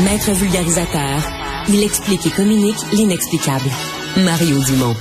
Maître vulgarisateur, il explique et communique l'inexplicable. Mario Dumont.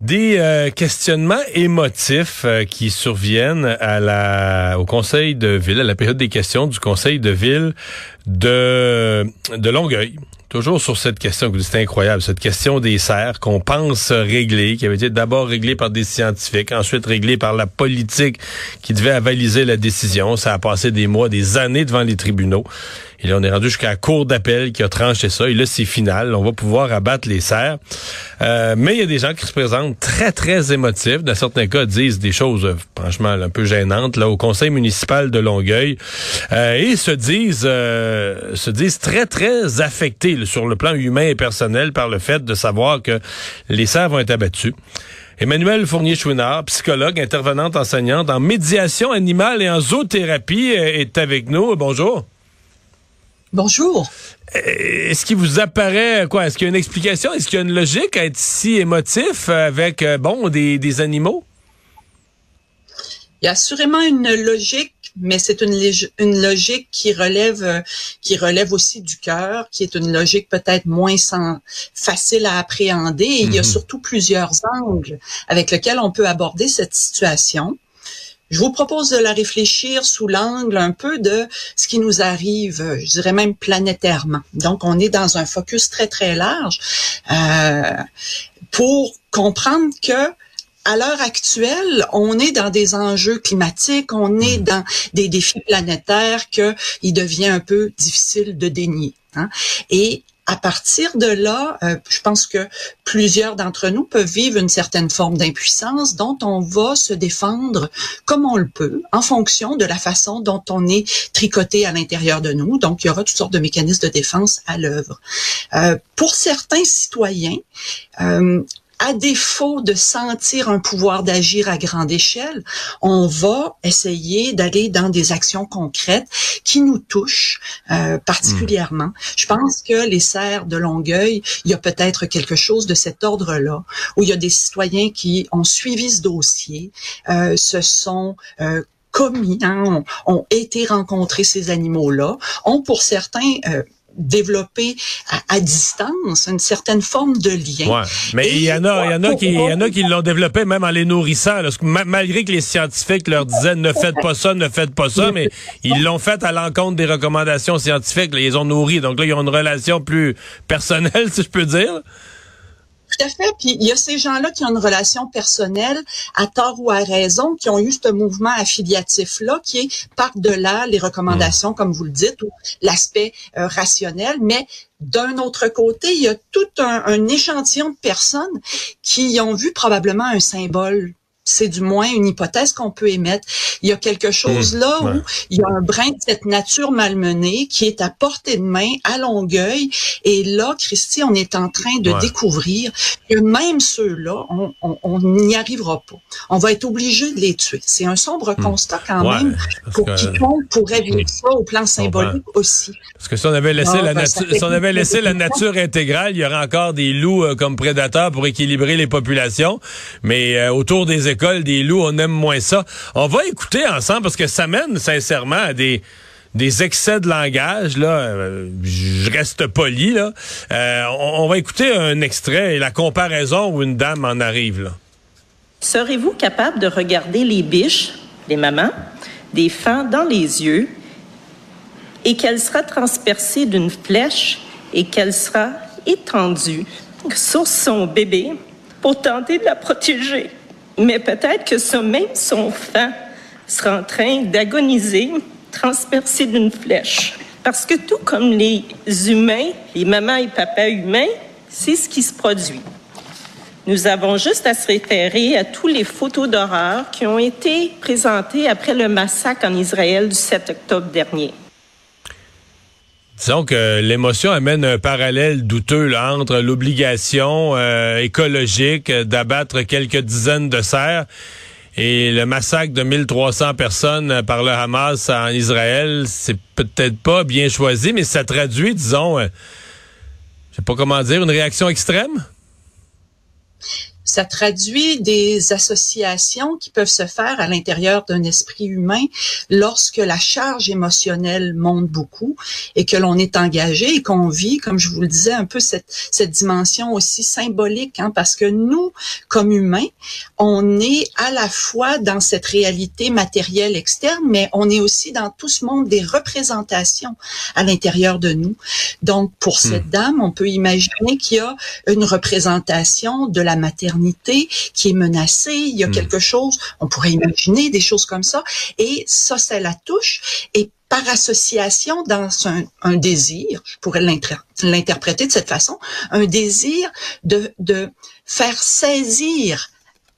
Des euh, questionnements émotifs euh, qui surviennent à la, au Conseil de ville, à la période des questions du Conseil de ville de, de Longueuil. Toujours sur cette question, c'est incroyable, cette question des serres qu'on pense régler, qui avait été d'abord réglée par des scientifiques, ensuite réglée par la politique qui devait avaliser la décision. Ça a passé des mois, des années devant les tribunaux. Et là, on est rendu jusqu'à la cour d'appel qui a tranché ça. Et là, c'est final. On va pouvoir abattre les serres. Euh, mais il y a des gens qui se présentent très, très émotifs. Dans certains cas, disent des choses, euh, franchement, un peu gênantes, là, au conseil municipal de Longueuil. Euh, et se disent, se disent très, très affectés sur le plan humain et personnel par le fait de savoir que les serres vont être abattues. Emmanuel Fournier-Chouinard, psychologue, intervenante enseignante en médiation animale et en zoothérapie, est avec nous. Bonjour. Bonjour. Est-ce qu'il vous apparaît quoi Est-ce qu'il y a une explication? Est-ce qu'il y a une logique à être si émotif avec euh, bon des, des animaux? Il y a assurément une logique, mais c'est une, une logique qui relève euh, qui relève aussi du cœur, qui est une logique peut-être moins sans, facile à appréhender. Et Il y a mhm. surtout plusieurs angles avec lesquels on peut aborder cette situation. Je vous propose de la réfléchir sous l'angle un peu de ce qui nous arrive, je dirais même planétairement. Donc, on est dans un focus très, très large euh, pour comprendre que à l'heure actuelle, on est dans des enjeux climatiques, on est mmh. dans des défis planétaires qu'il devient un peu difficile de dénier. Hein. Et à partir de là, euh, je pense que plusieurs d'entre nous peuvent vivre une certaine forme d'impuissance dont on va se défendre comme on le peut en fonction de la façon dont on est tricoté à l'intérieur de nous. Donc, il y aura toutes sortes de mécanismes de défense à l'œuvre. Euh, pour certains citoyens, euh, à défaut de sentir un pouvoir d'agir à grande échelle, on va essayer d'aller dans des actions concrètes qui nous touchent euh, particulièrement. Hmm. Je pense que les serres de Longueuil, il y a peut-être quelque chose de cet ordre-là, où il y a des citoyens qui ont suivi ce dossier, euh, se sont euh, commis, hein, ont, été rencontrer ces animaux-là, ont pour certains euh, développer à, distance une certaine forme de lien. Ouais. Mais il y en a, il y en a qui, il y en a qui l'ont développé même en les nourrissant. malgré que les scientifiques leur disaient ne faites pas ça, ne faites pas ça, mais ils l'ont fait à l'encontre des recommandations scientifiques. ils ont nourri. Donc là, ils ont une relation plus personnelle, si je peux dire. Tout à fait. Puis il y a ces gens-là qui ont une relation personnelle, à tort ou à raison, qui ont eu ce mouvement affiliatif-là, qui est par-delà les recommandations, comme vous le dites, ou l'aspect euh, rationnel, mais d'un autre côté, il y a tout un, un, échantillon de personnes qui ont vu probablement un symbole c'est du moins une hypothèse qu'on peut émettre. Il y a quelque chose hmm. là où il y a un brin de cette nature malmenée qui est à portée de main, à Longueuil. Et là, Christy, on est en train de découvrir que même ceux-là, on n'y arrivera pas. On va être obligé de les tuer. C'est un sombre hmm. constat quand même pour quiconque pourrait vivre ça au plan symbolique aussi. Parce que si on avait laissé, la, nature, si on avait laissé la nature intégrale, il y aurait encore des loups euh, comme prédateurs pour équilibrer les populations. Mais euh, autour des des loups, on aime moins ça. On va écouter ensemble parce que ça mène sincèrement à des des excès de langage là, euh, je reste poli là. Euh, on, va écouter un extrait et la comparaison où une dame en arrive. Serez-vous capable de regarder les biches, les mamans, des fans dans les yeux et qu'elle sera transpercée d'une flèche et qu'elle sera étendue sur son bébé pour tenter de la protéger? Mais peut-être que ce même son fan sera en train d'agoniser, transpercé d'une flèche. Parce que tout comme les humains, les mamans et papas humains, c'est ce qui se produit. Nous avons juste à se référer à tous les photos d'horreur qui ont été présentées après le massacre en Israël du 7 octobre dernier. Disons que l'émotion amène un parallèle douteux entre l'obligation euh, écologique d'abattre quelques dizaines de cerfs et le massacre de 1300 personnes par le Hamas en Israël. C'est peut-être pas bien choisi, mais ça traduit, disons, euh, je sais pas comment dire, une réaction extrême? Ça traduit des associations qui peuvent se faire à l'intérieur d'un esprit humain lorsque la charge émotionnelle monte beaucoup et que l'on est engagé et qu'on vit, comme je vous le disais, un peu cette, cette dimension aussi symbolique, hein, parce que nous, comme humains, on est à la fois dans cette réalité matérielle externe, mais on est aussi dans tout ce monde des représentations à l'intérieur de nous. Donc, pour hmm. cette dame, on peut imaginer qu'il y a une représentation de la maternité qui est menacée. Il y a hmm. quelque chose, on pourrait imaginer des choses comme ça. Et ça, ça la touche. Et par association dans un, un désir, je pourrais l'interpréter de cette façon, un désir de, de faire saisir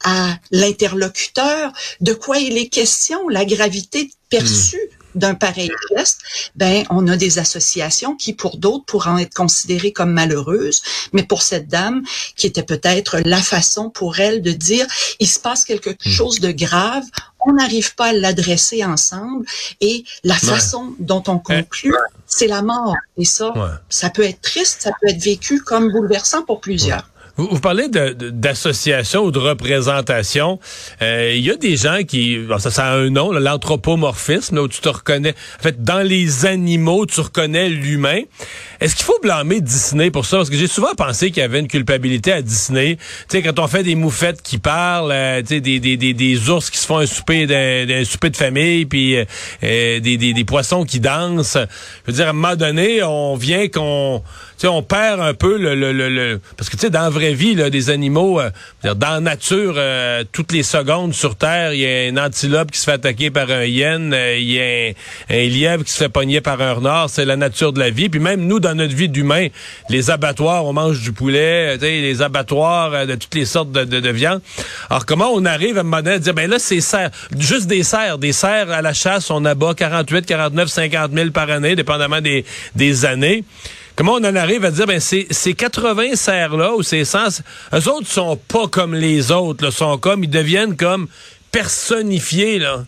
à l'interlocuteur de quoi il est question, la gravité perçue d'un pareil geste, ben on a des associations qui pour d'autres pourront être considérées comme malheureuses, mais pour cette dame qui était peut-être la façon pour elle de dire il se passe quelque hmm. chose de grave, on n'arrive pas à l'adresser ensemble et la façon dont on conclut, c'est la mort. Et ça, ça peut être triste, ça peut être vécu comme bouleversant pour plusieurs. Vous, vous parlez d'association ou de représentation. Euh, il y a des gens qui, ça, ça a un nom, l'anthropomorphisme, où tu te reconnais. En fait, dans les animaux, tu reconnais l'humain. Est-ce qu'il faut blâmer Disney pour ça? Parce que j'ai souvent pensé qu'il y avait une culpabilité à Disney. Tu sais, quand on fait des moufettes qui parlent, euh, tu sais, des, des, des, des, ours qui se font un souper d'un souper de famille, puis euh, des, des, des poissons qui dansent. Je veux dire, à un moment donné, on vient qu'on on perd un peu le, le, le, parce que tu sais dans la vraie vie là, des animaux euh, dans la nature euh, toutes les secondes sur terre il y a un antilope qui se fait attaquer par un hyène euh, il y a un, lièvre qui se fait pogner par un renard c'est la nature de la vie. Puis même nous dans notre vie d'humain les abattoirs on mange du poulet tu les abattoirs de toutes les sortes de, de, viande alors comment on arrive à un moment à dire ben là c'est cerfs juste des cerfs des cerfs à la chasse on abat 48 49 50 000 par année dépendamment des des années Comment on en arrive à dire, ben, ces, ces 80 serres-là, ou ces 100, eux autres sont pas comme les autres, là, sont comme, ils deviennent comme personnifiés, là.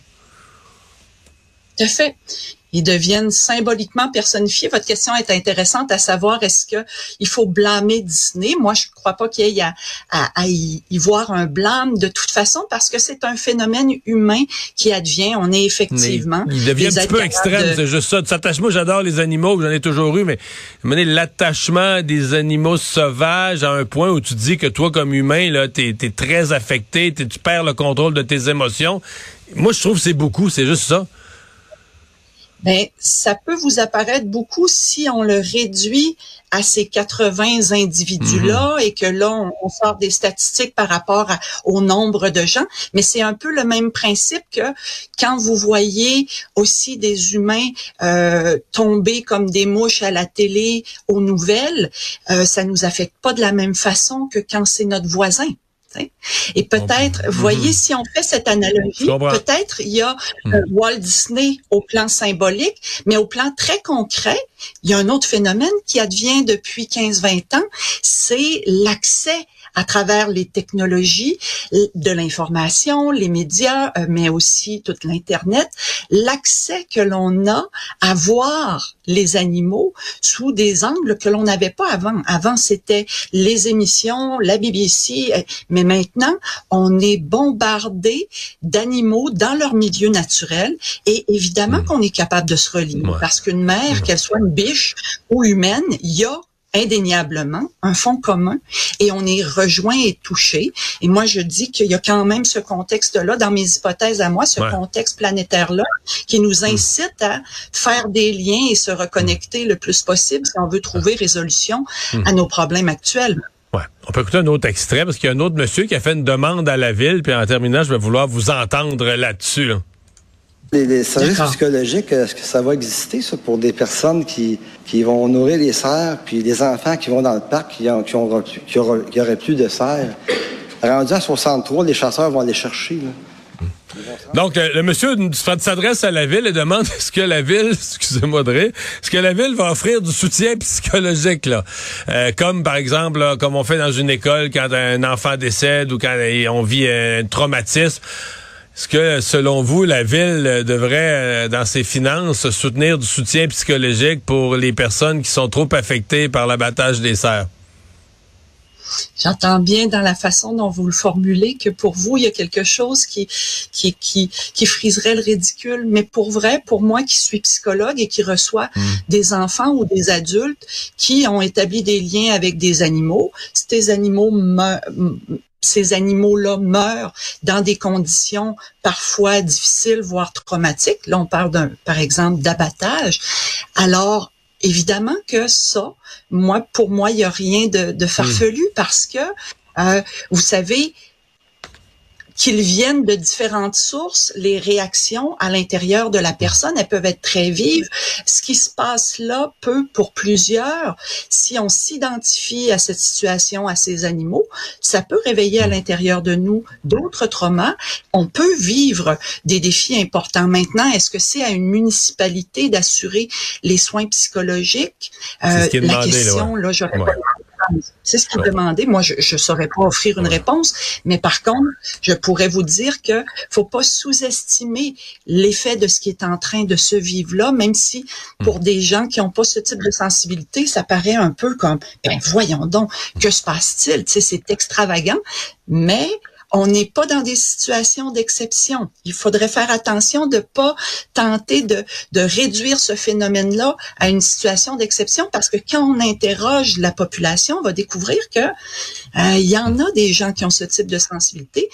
Tout à fait ils deviennent symboliquement personnifiés. Votre question est intéressante à savoir est-ce que il faut blâmer Disney? Moi, je crois pas qu'il y ait à, y, voir un blâme de toute façon parce que c'est un phénomène humain qui advient. On est effectivement. il devient un petit peu extrême, c'est juste ça. Moi, j'adore les animaux, j'en ai toujours eu, mais l'attachement des animaux sauvages à un point où tu dis que toi, comme humain, là, t'es es très affecté, tu perds le contrôle de tes émotions. Moi, je trouve que c'est beaucoup, c'est juste ça ben ça peut vous apparaître beaucoup si on le réduit à ces 80 individus-là mhm. et que là, on, sort des statistiques par rapport au nombre de gens. Mais c'est un peu le même principe que quand vous voyez aussi des humains euh, tomber comme des mouches à la télé, aux nouvelles, euh, ça nous affecte pas de la même façon que quand c'est notre voisin. Et peut-être, vous voyez, mhm. si on fait cette analogie, peut-être il y a mhm. euh, Walt Disney au plan symbolique, mais au plan très concret, il y a un autre phénomène qui advient depuis 15-20 ans, c'est l'accès à travers les technologies de l'information, les médias, euh, mais aussi toute l'Internet, l'accès que l'on a à voir les animaux sous des angles que l'on n'avait pas avant. Avant, c'était les émissions, la BBC, euh, mais maintenant, on est bombardé d'animaux dans leur milieu naturel et évidemment hmm. qu'on est capable de se relier parce qu'une mère, qu'elle soit une biche ou humaine, il y a indéniablement un fond commun et on est rejoint et touché. Et moi, je dis qu'il y a quand même ce contexte-là, dans mes hypothèses à moi, ce contexte planétaire-là, qui nous hmm. incite à faire des liens et se reconnecter le plus possible si on veut trouver résolution hmm. à nos problèmes actuels. Ouais. On peut écouter un autre extrait parce qu'il y a un autre monsieur qui a fait une demande à la ville, puis en terminant, je vais vouloir vous entendre là-dessus. là dessus les, services psychologiques, est-ce que ça va exister, ça, pour des personnes qui, qui vont nourrir les cerfs, puis des enfants qui vont dans le parc, qui, ont, qui, auraient, qui plus de cerfs? Rendu à 63, les chasseurs vont aller chercher. Donc, le, monsieur s'adresse à la ville et demande est-ce que la ville, excusez-moi de rire, est-ce que la ville va offrir du soutien psychologique, là? Euh, comme, par exemple, comme on fait dans une école quand un enfant décède ou quand on vit un traumatisme. Est-ce que, selon vous, la ville devrait, euh, dans ses finances, soutenir du soutien psychologique pour les personnes qui sont trop affectées par l'abattage des cerfs? J'entends bien dans la façon dont vous le formulez que pour vous, il y a quelque chose qui, qui, qui, qui friserait le ridicule. Mais pour vrai, pour moi qui suis psychologue et qui reçoit mm. des enfants ou des adultes qui ont établi des liens avec des animaux, ces animaux ces animaux-là meurent dans des conditions parfois difficiles, voire traumatiques. Là, on parle d'un, par exemple, d'abattage. Alors, évidemment que ça, moi, pour moi, il n'y a rien de, de farfelu hmm. parce que, euh, vous savez, qu'ils viennent de différentes sources, les réactions à l'intérieur de la personne, elles peuvent être très vives. Ce qui se passe là peut, pour plusieurs, si on s'identifie à cette situation, à ces animaux, ça peut réveiller à l'intérieur de nous d'autres traumas. On peut vivre des défis importants. Maintenant, est-ce que c'est à une municipalité d'assurer les soins psychologiques? Euh, la question, là, j'aurais c'est ce qu'il demandait. Moi, je ne saurais pas offrir une réponse, mais par contre, je pourrais vous dire que faut pas sous-estimer l'effet de ce qui est en train de se vivre là, même si pour hmm. des gens qui n'ont pas ce type de sensibilité, ça paraît un peu comme, ben voyons donc, que se passe-t-il? Tu sais, c'est extravagant, mais on n'est pas dans des situations d'exception. Il faudrait faire attention de pas tenter de, de réduire ce phénomène-là à une situation d'exception parce que quand on interroge la population, on va découvrir que euh, y en a des gens qui ont ce type de sensibilité.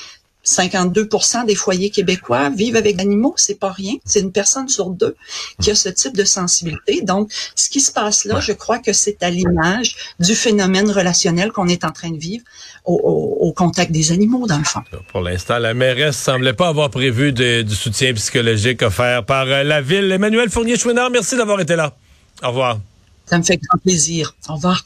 52% des foyers québécois vivent avec des animaux, c'est pas rien. C'est une personne sur deux qui a ce type de sensibilité. Donc, ce qui se passe là, je crois que c'est à l'image du phénomène relationnel qu'on est en train de vivre au, contact des animaux, dans le fond. Pour l'instant, la mairesse semblait pas avoir prévu du soutien psychologique offert par euh, la ville. Emmanuel Fournier-Chouinard, merci d'avoir été là. Au revoir. Ça me fait grand plaisir. Au revoir.